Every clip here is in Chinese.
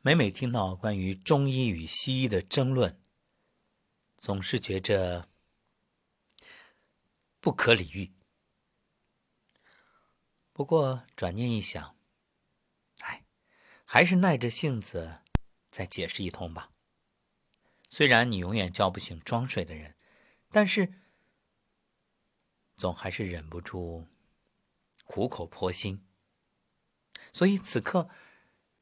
每每听到关于中医与西医的争论，总是觉着不可理喻。不过转念一想，哎，还是耐着性子再解释一通吧。虽然你永远叫不醒装睡的人，但是总还是忍不住苦口婆心。所以此刻。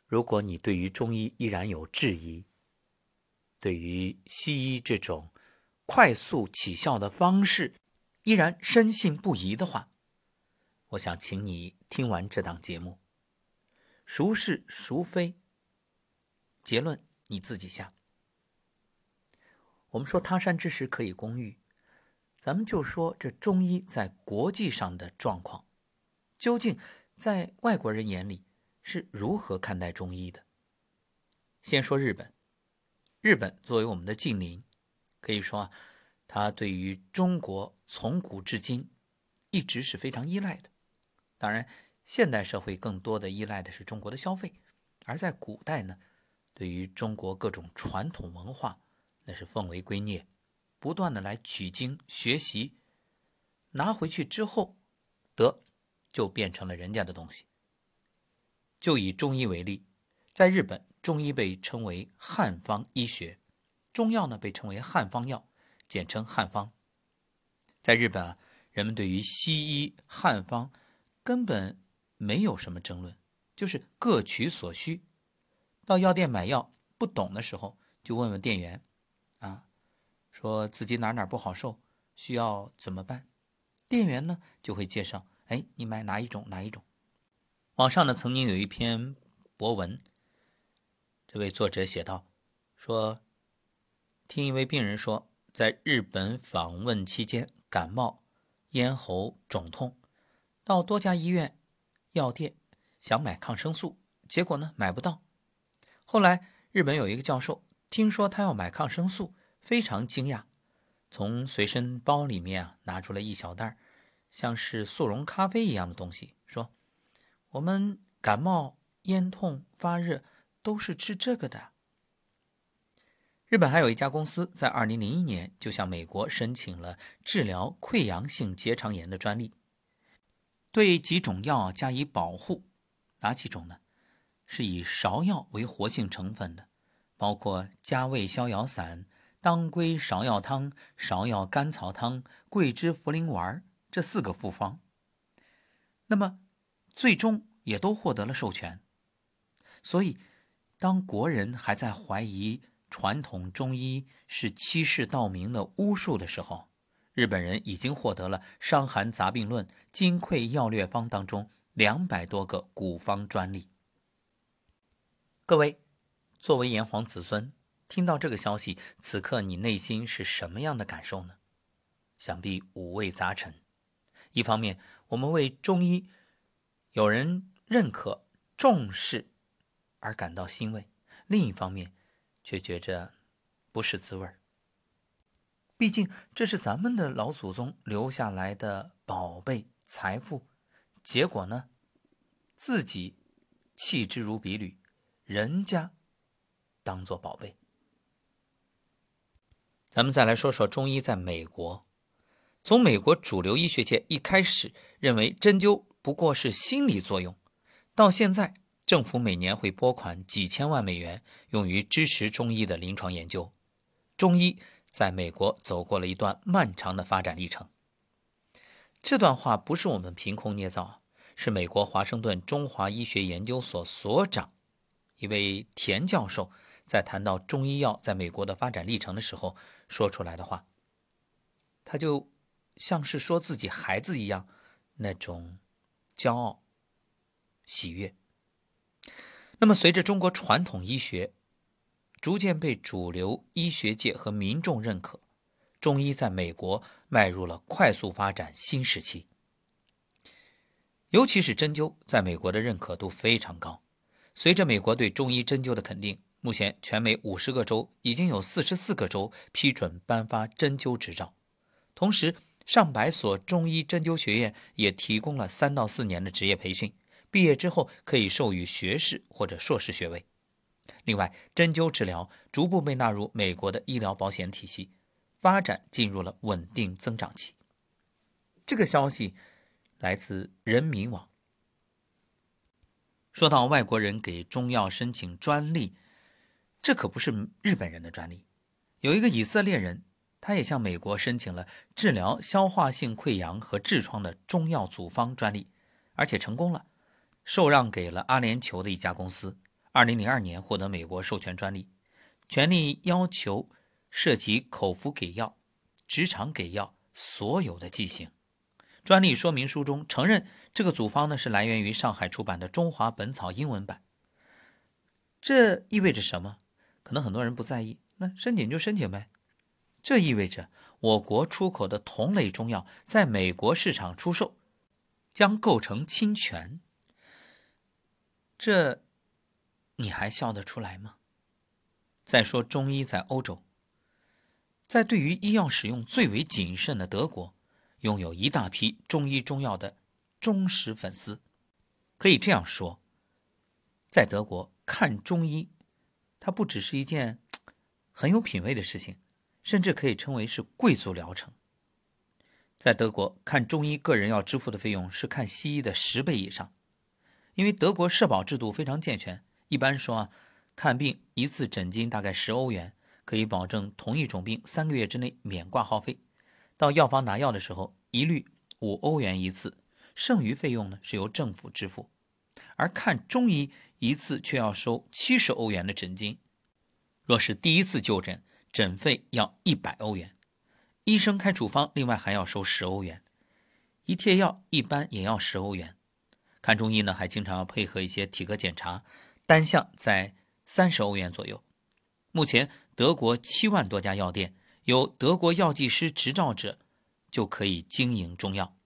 如果你对于中医依然有质疑，对于西医这种快速起效的方式依然深信不疑的话，我想请你听完这档节目，孰是孰非，结论你自己下。我们说他山之石可以攻玉，咱们就说这中医在国际上的状况，究竟在外国人眼里？是如何看待中医的？先说日本，日本作为我们的近邻，可以说啊，它对于中国从古至今一直是非常依赖的。当然，现代社会更多的依赖的是中国的消费，而在古代呢，对于中国各种传统文化，那是奉为圭臬，不断的来取经学习，拿回去之后，得就变成了人家的东西。就以中医为例，在日本，中医被称为汉方医学，中药呢被称为汉方药，简称汉方。在日本啊，人们对于西医、汉方根本没有什么争论，就是各取所需。到药店买药不懂的时候，就问问店员，啊，说自己哪哪不好受，需要怎么办？店员呢就会介绍，哎，你买哪一种哪一种。网上呢曾经有一篇博文，这位作者写道：“说听一位病人说，在日本访问期间感冒、咽喉肿痛，到多家医院、药店想买抗生素，结果呢买不到。后来日本有一个教授听说他要买抗生素，非常惊讶，从随身包里面啊拿出了一小袋像是速溶咖啡一样的东西，说。”我们感冒、咽痛、发热都是吃这个的。日本还有一家公司在2001年就向美国申请了治疗溃疡性结肠炎的专利，对几种药加以保护。哪几种呢？是以芍药为活性成分的，包括加味逍遥散、当归芍药汤、芍药甘草汤、桂枝茯苓丸这四个复方。那么。最终也都获得了授权，所以当国人还在怀疑传统中医是欺世盗名的巫术的时候，日本人已经获得了《伤寒杂病论》《金匮要略方》当中两百多个古方专利。各位，作为炎黄子孙，听到这个消息，此刻你内心是什么样的感受呢？想必五味杂陈。一方面，我们为中医。有人认可、重视而感到欣慰，另一方面却觉着不是滋味儿。毕竟这是咱们的老祖宗留下来的宝贝财富，结果呢，自己弃之如敝履，人家当做宝贝。咱们再来说说中医在美国，从美国主流医学界一开始认为针灸。不过是心理作用，到现在，政府每年会拨款几千万美元用于支持中医的临床研究。中医在美国走过了一段漫长的发展历程。这段话不是我们凭空捏造，是美国华盛顿中华医学研究所所长一位田教授在谈到中医药在美国的发展历程的时候说出来的话。他就像是说自己孩子一样，那种。骄傲、喜悦。那么，随着中国传统医学逐渐被主流医学界和民众认可，中医在美国迈入了快速发展新时期。尤其是针灸，在美国的认可度非常高。随着美国对中医针灸的肯定，目前全美五十个州已经有四十四个州批准颁发针灸执照，同时。上百所中医针灸学院也提供了三到四年的职业培训，毕业之后可以授予学士或者硕士学位。另外，针灸治疗逐步被纳入美国的医疗保险体系，发展进入了稳定增长期。这个消息来自人民网。说到外国人给中药申请专利，这可不是日本人的专利，有一个以色列人，他也向美国申请了治疗消化性溃疡和痔疮的中药组方专利，而且成功了，受让给了阿联酋的一家公司。二零零二年获得美国授权专利，权利要求涉及口服给药、直肠给药所有的剂型。专利说明书中承认，这个组方呢是来源于上海出版的《中华本草》英文版。这意味着什么？可能很多人不在意。那申请就申请呗。这意味着我国出口的同类中药在美国市场出售，将构成侵权。这你还笑得出来吗？再说中医在欧洲，在对于医药使用最为谨慎的德国。拥有一大批中医中药的忠实粉丝，可以这样说，在德国看中医，它不只是一件 很有品位的事情，甚至可以称为是贵族疗程。在德国看中医，个人要支付的费用是看西医的十倍以上，因为德国社保制度非常健全。一般说啊，看病一次诊金大概十欧元，可以保证同一种病三个月之内免挂号费。到药房拿药的时候，一律五欧元一次，剩余费用呢是由政府支付。而看中医一次却要收七十欧元的诊金，若是第一次就诊，诊费要一百欧元，医生开处方另外还要收十欧元，一贴药一般也要十欧元。看中医呢还经常要配合一些体格检查，单项在三十欧元左右。目前德国七万多家药店。有德国药剂师执照者，就可以经营中药。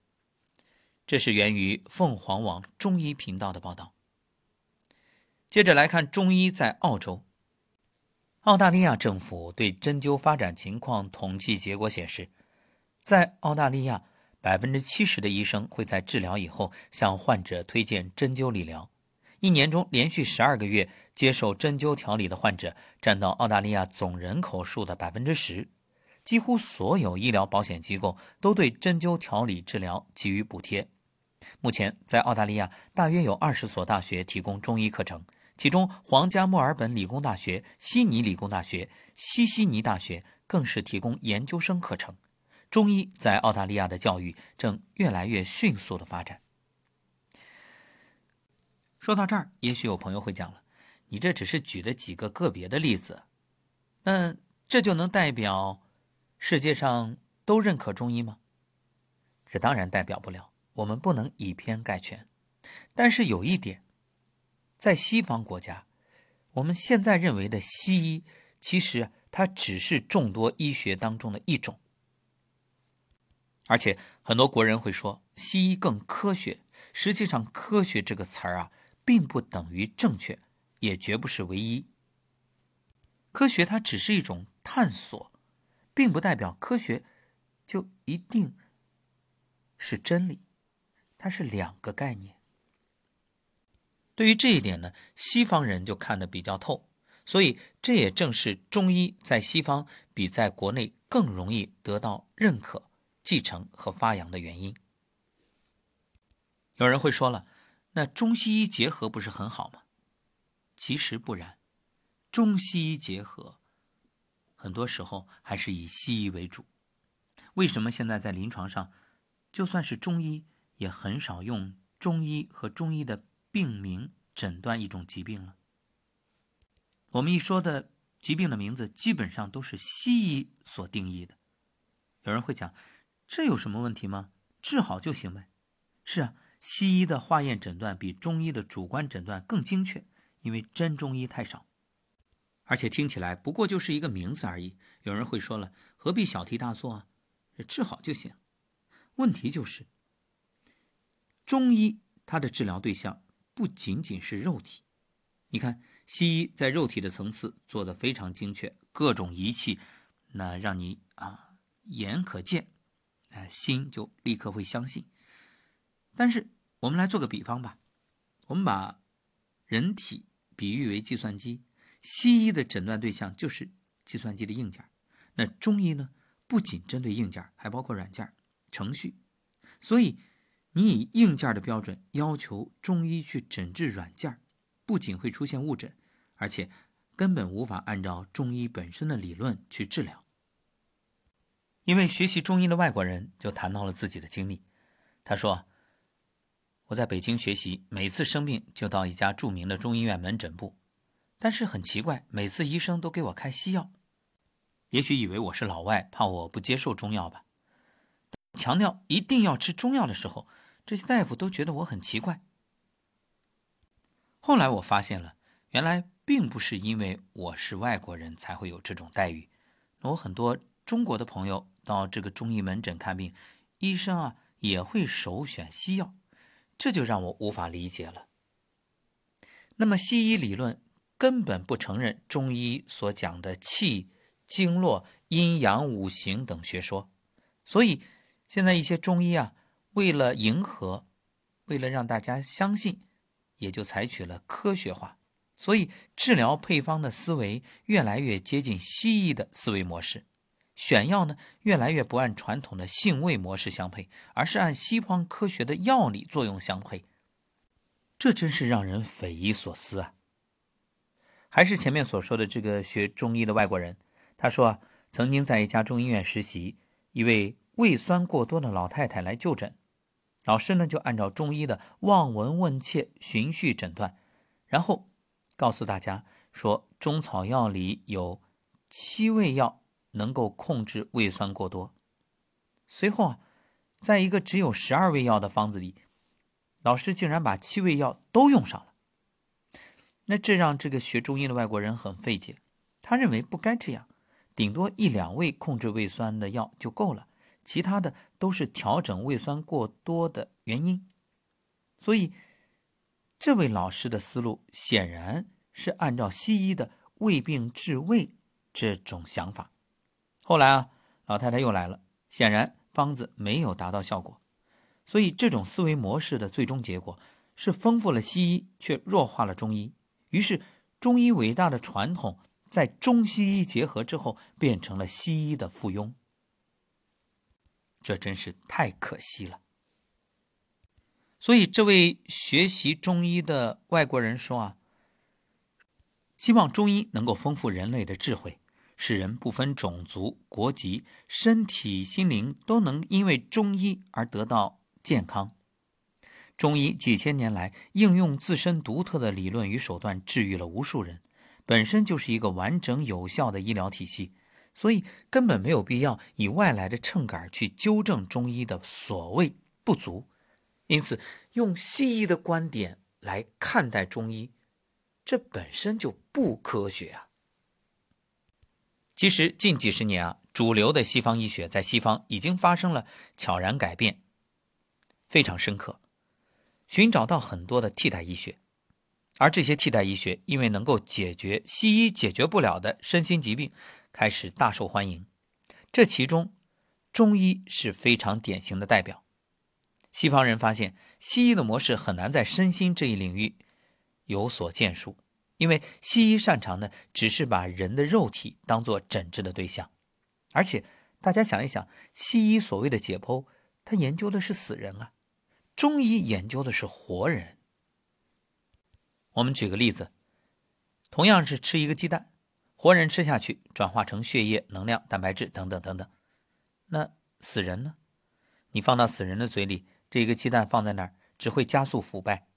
这是源于凤凰网中医频道的报道。接着来看中医在澳洲。澳大利亚政府对针灸发展情况统计结果显示，在澳大利亚，百分之七十的医生会在治疗以后向患者推荐针灸理疗。一年中连续十二个月接受针灸调理的患者，占到澳大利亚总人口数的百分之十。几乎所有医疗保险机构都对针灸调理治疗给予补贴。目前，在澳大利亚，大约有二十所大学提供中医课程，其中皇家墨尔本理工大学、悉尼理工大学、西悉尼大学更是提供研究生课程。中医在澳大利亚的教育正越来越迅速的发展。说到这儿，也许有朋友会讲了：“你这只是举的几个个别的例子，那这就能代表？”世界上都认可中医吗？这当然代表不了，我们不能以偏概全。但是有一点，在西方国家，我们现在认为的西医，其实它只是众多医学当中的一种。而且很多国人会说西医更科学，实际上“科学”这个词儿啊，并不等于正确，也绝不是唯一。科学它只是一种探索。并不代表科学就一定是真理，它是两个概念。对于这一点呢，西方人就看得比较透，所以这也正是中医在西方比在国内更容易得到认可、继承和发扬的原因。有人会说了，那中西医结合不是很好吗？其实不然，中西医结合。很多时候还是以西医为主。为什么现在在临床上，就算是中医，也很少用中医和中医的病名诊断一种疾病了？我们一说的疾病的名字，基本上都是西医所定义的。有人会讲，这有什么问题吗？治好就行呗。是啊，西医的化验诊断比中医的主观诊断更精确，因为真中医太少。而且听起来不过就是一个名字而已。有人会说了，何必小题大做啊？治好就行。问题就是，中医它的治疗对象不仅仅是肉体。你看，西医在肉体的层次做的非常精确，各种仪器，那让你啊眼可见，哎，心就立刻会相信。但是我们来做个比方吧，我们把人体比喻为计算机。西医的诊断对象就是计算机的硬件，那中医呢，不仅针对硬件，还包括软件、程序。所以，你以硬件的标准要求中医去诊治软件，不仅会出现误诊，而且根本无法按照中医本身的理论去治疗。一位学习中医的外国人就谈到了自己的经历，他说：“我在北京学习，每次生病就到一家著名的中医院门诊部。”但是很奇怪，每次医生都给我开西药，也许以为我是老外，怕我不接受中药吧。强调一定要吃中药的时候，这些大夫都觉得我很奇怪。后来我发现了，原来并不是因为我是外国人才会有这种待遇。我很多中国的朋友到这个中医门诊看病，医生啊也会首选西药，这就让我无法理解了。那么西医理论。根本不承认中医所讲的气、经络、阴阳、五行等学说，所以现在一些中医啊，为了迎合，为了让大家相信，也就采取了科学化，所以治疗配方的思维越来越接近西医的思维模式，选药呢越来越不按传统的性味模式相配，而是按西方科学的药理作用相配，这真是让人匪夷所思啊！还是前面所说的这个学中医的外国人，他说啊，曾经在一家中医院实习，一位胃酸过多的老太太来就诊，老师呢就按照中医的望闻问切循序诊断，然后告诉大家说，中草药里有七味药能够控制胃酸过多。随后啊，在一个只有十二味药的方子里，老师竟然把七味药都用上了。那这让这个学中医的外国人很费解，他认为不该这样，顶多一两味控制胃酸的药就够了，其他的都是调整胃酸过多的原因。所以，这位老师的思路显然是按照西医的胃病治胃这种想法。后来啊，老太太又来了，显然方子没有达到效果，所以这种思维模式的最终结果是丰富了西医，却弱化了中医。于是，中医伟大的传统在中西医结合之后，变成了西医的附庸。这真是太可惜了。所以，这位学习中医的外国人说啊，希望中医能够丰富人类的智慧，使人不分种族、国籍、身体、心灵都能因为中医而得到健康。中医几千年来应用自身独特的理论与手段治愈了无数人，本身就是一个完整有效的医疗体系，所以根本没有必要以外来的秤杆去纠正中医的所谓不足。因此，用西医的观点来看待中医，这本身就不科学啊！其实近几十年啊，主流的西方医学在西方已经发生了悄然改变，非常深刻。寻找到很多的替代医学，而这些替代医学因为能够解决西医解决不了的身心疾病，开始大受欢迎。这其中，中医是非常典型的代表。西方人发现西医的模式很难在身心这一领域有所建树，因为西医擅长的只是把人的肉体当做诊治的对象，而且大家想一想，西医所谓的解剖，他研究的是死人啊。中医研究的是活人。我们举个例子，同样是吃一个鸡蛋，活人吃下去转化成血液、能量、蛋白质等等等等。那死人呢？你放到死人的嘴里，这个鸡蛋放在那儿，只会加速腐败，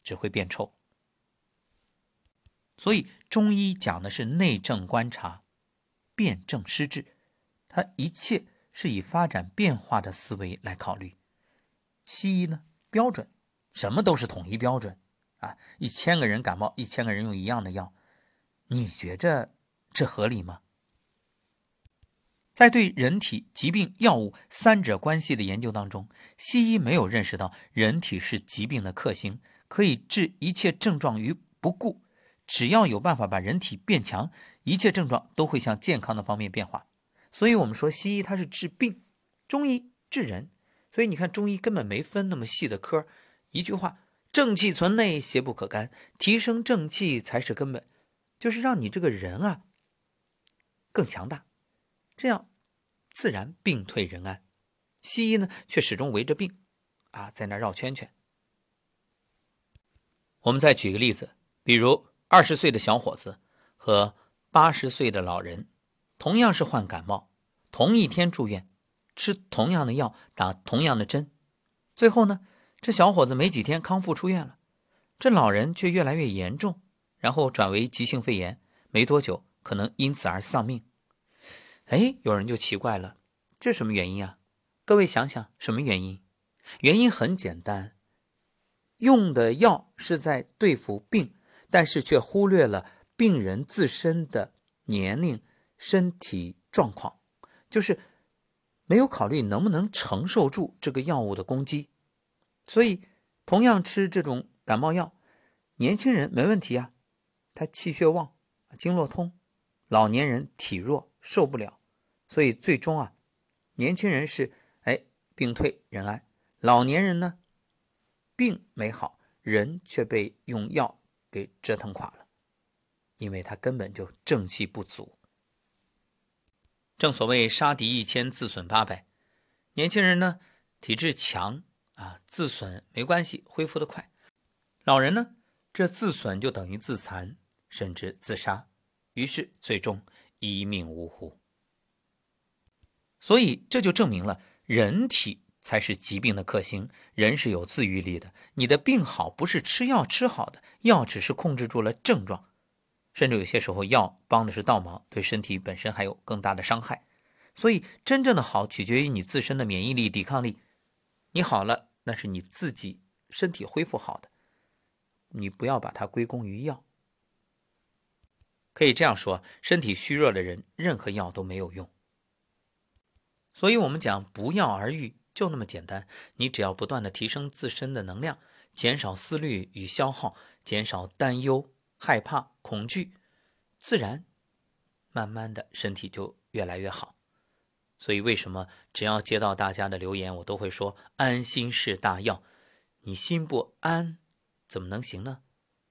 只会变臭。所以中医讲的是内症观察，辨证施治，它一切是以发展变化的思维来考虑。西医呢，标准，什么都是统一标准啊！一千个人感冒，一千个人用一样的药，你觉着这合理吗？在对人体疾病、药物三者关系的研究当中，西医没有认识到人体是疾病的克星，可以治一切症状于不顾。只要有办法把人体变强，一切症状都会向健康的方面变化。所以，我们说西医它是治病，中医治人。所以你看，中医根本没分那么细的科。一句话，正气存内，邪不可干，提升正气才是根本。就是让你这个人啊更强大，这样自然病退人安。西医呢却始终围着病啊在那绕圈圈。我们再举个例子，比如二十岁的小伙子和八十岁的老人，同样是患感冒，同一天住院，吃同样的药，打同样的针，最后呢，这小伙子没几天康复出院了，这老人却越来越严重，然后转为急性肺炎，没多久可能因此而丧命。哎，有人就奇怪了，这什么原因啊？各位想想，什么原因？原因很简单。用的药是在对付病，但是却忽略了病人自身的年龄、身体状况，就是没有考虑能不能承受住这个药物的攻击。所以，同样吃这种感冒药，年轻人没问题啊，他气血旺、经络通；老年人体弱受不了，所以最终啊，年轻人是哎病退人安，老年人呢？病没好，人却被用药给折腾垮了，因为他根本就正气不足。正所谓杀敌一千，自损八百。年轻人呢，体质强啊，自损没关系，恢复的快；老人呢，这自损就等于自残，甚至自杀，于是最终一命呜呼。所以这就证明了人体。才是疾病的克星。人是有自愈力的，你的病好不是吃药吃好的，药只是控制住了症状，甚至有些时候药帮的是倒忙，对身体本身还有更大的伤害。所以真正的好取决于你自身的免疫力、抵抗力。你好了，那是你自己身体恢复好的，你不要把它归功于药。可以这样说，身体虚弱的人，任何药都没有用。所以我们讲不药而愈。就那么简单，你只要不断的提升自身的能量，减少思虑与消耗，减少担忧、害怕、恐惧，自然，慢慢的身体就越来越好。所以为什么只要接到大家的留言，我都会说安心是大药。你心不安，怎么能行呢？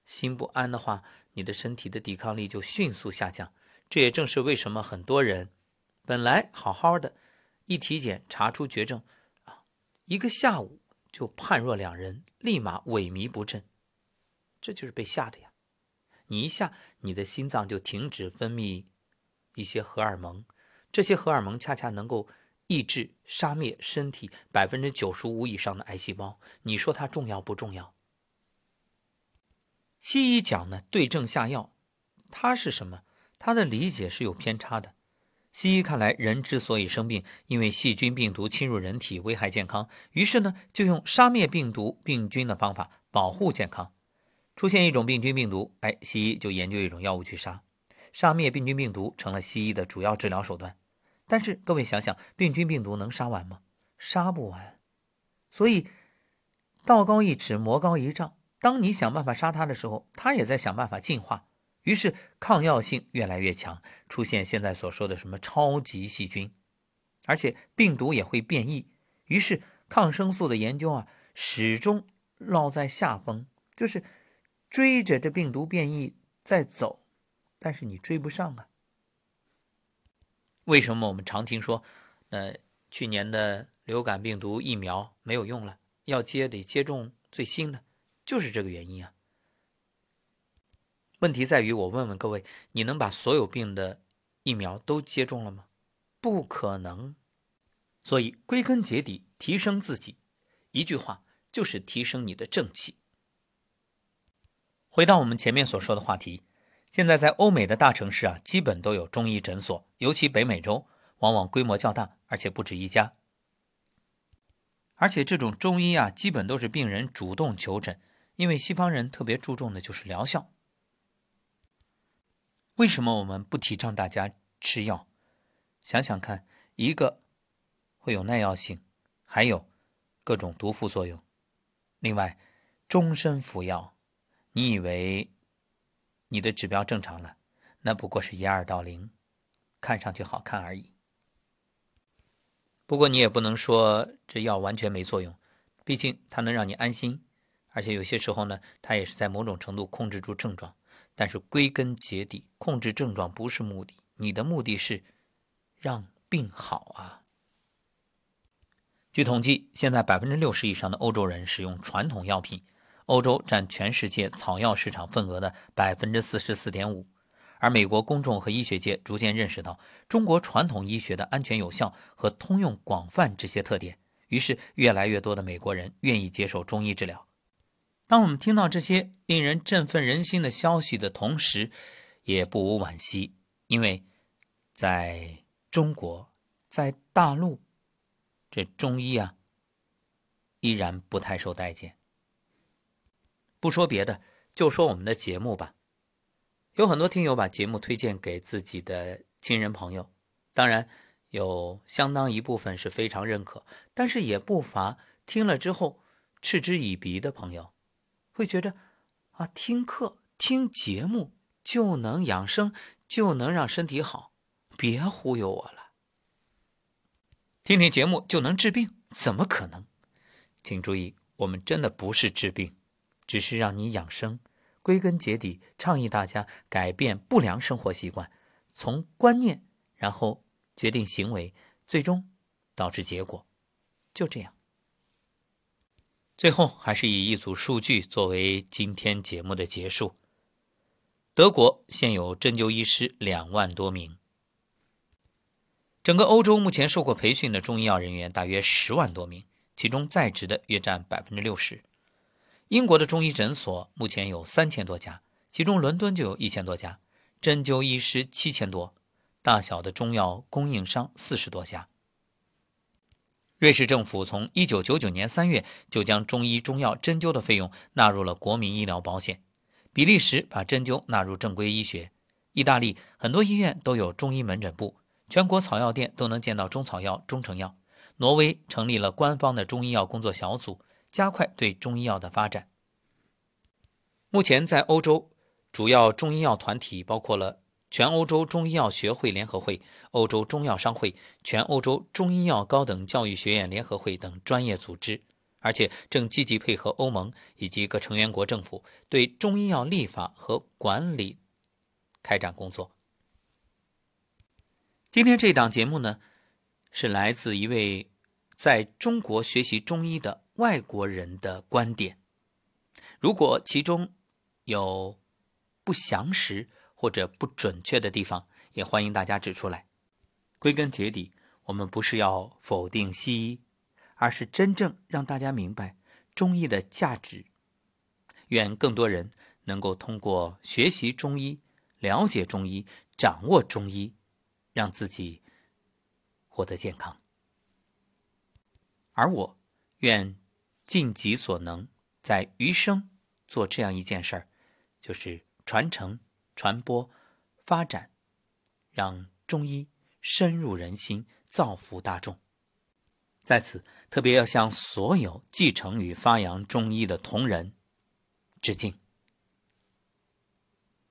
心不安的话，你的身体的抵抗力就迅速下降。这也正是为什么很多人本来好好的，一体检查出绝症。啊一个下午就判若两人，立马萎靡不振，这就是被吓的呀！你一下，你的心脏就停止分泌一些荷尔蒙，这些荷尔蒙恰恰能够抑制、杀灭身体百分之九十五以上的癌细胞。你说它重要不重要？西医讲呢，对症下药，它是什么？它的理解是有偏差的。西医看来，人之所以生病，因为细菌、病毒侵入人体，危害健康。于是呢，就用杀灭病毒、病菌的方法保护健康。出现一种病菌、病毒，哎，西医就研究一种药物去杀，杀灭病菌、病毒成了西医的主要治疗手段。但是各位想想，病菌、病毒能杀完吗？杀不完。所以，道高一尺，魔高一丈。当你想办法杀它的时候，它也在想办法进化。于是抗药性越来越强，出现现在所说的什么超级细菌，而且病毒也会变异。于是抗生素的研究啊，始终落在下风，就是追着这病毒变异在走，但是你追不上啊。为什么我们常听说，呃，去年的流感病毒疫苗没有用了，要接得接种最新的，就是这个原因啊。问题在于，我问问各位，你能把所有病的疫苗都接种了吗？不可能。所以归根结底，提升自己，一句话就是提升你的正气。回到我们前面所说的话题，现在在欧美的大城市啊，基本都有中医诊所，尤其北美洲，往往规模较大，而且不止一家。而且这种中医啊，基本都是病人主动求诊，因为西方人特别注重的就是疗效。为什么我们不提倡大家吃药？想想看，一个会有耐药性，还有各种毒副作用。另外，终身服药，你以为你的指标正常了？那不过是一二到零，看上去好看而已。不过你也不能说这药完全没作用，毕竟它能让你安心，而且有些时候呢，它也是在某种程度控制住症状。但是归根结底，控制症状不是目的，你的目的是让病好啊。据统计，现在百分之六十以上的欧洲人使用传统药品，欧洲占全世界草药市场份额的百分之四十四点五。而美国公众和医学界逐渐认识到中国传统医学的安全有效和通用广泛这些特点，于是越来越多的美国人愿意接受中医治疗。当我们听到这些令人振奋人心的消息的同时，也不无惋惜，因为在中国，在大陆，这中医啊，依然不太受待见。不说别的，就说我们的节目吧，有很多听友把节目推荐给自己的亲人朋友，当然有相当一部分是非常认可，但是也不乏听了之后嗤之以鼻的朋友。会觉得，啊，听课听节目就能养生，就能让身体好，别忽悠我了。听听节目就能治病，怎么可能？请注意，我们真的不是治病，只是让你养生。归根结底，倡议大家改变不良生活习惯，从观念，然后决定行为，最终导致结果，就这样。最后，还是以一组数据作为今天节目的结束。德国现有针灸医师两万多名，整个欧洲目前受过培训的中医药人员大约十万多名，其中在职的约占百分之六十。英国的中医诊所目前有三千多家，其中伦敦就有一千多家，针灸医师七千多，大小的中药供应商四十多家。瑞士政府从一九九九年三月就将中医中药针灸的费用纳入了国民医疗保险。比利时把针灸纳入正规医学。意大利很多医院都有中医门诊部，全国草药店都能见到中草药、中成药。挪威成立了官方的中医药工作小组，加快对中医药的发展。目前在欧洲，主要中医药团体包括了。全欧洲中医药学会联合会、欧洲中药商会、全欧洲中医药高等教育学院联合会等专业组织，而且正积极配合欧盟以及各成员国政府对中医药立法和管理开展工作。今天这档节目呢，是来自一位在中国学习中医的外国人的观点。如果其中有不详实，或者不准确的地方，也欢迎大家指出来。归根结底，我们不是要否定西医，而是真正让大家明白中医的价值。愿更多人能够通过学习中医、了解中医、掌握中医，让自己获得健康。而我愿尽己所能，在余生做这样一件事儿，就是传承。传播、发展，让中医深入人心，造福大众。在此，特别要向所有继承与发扬中医的同仁致敬。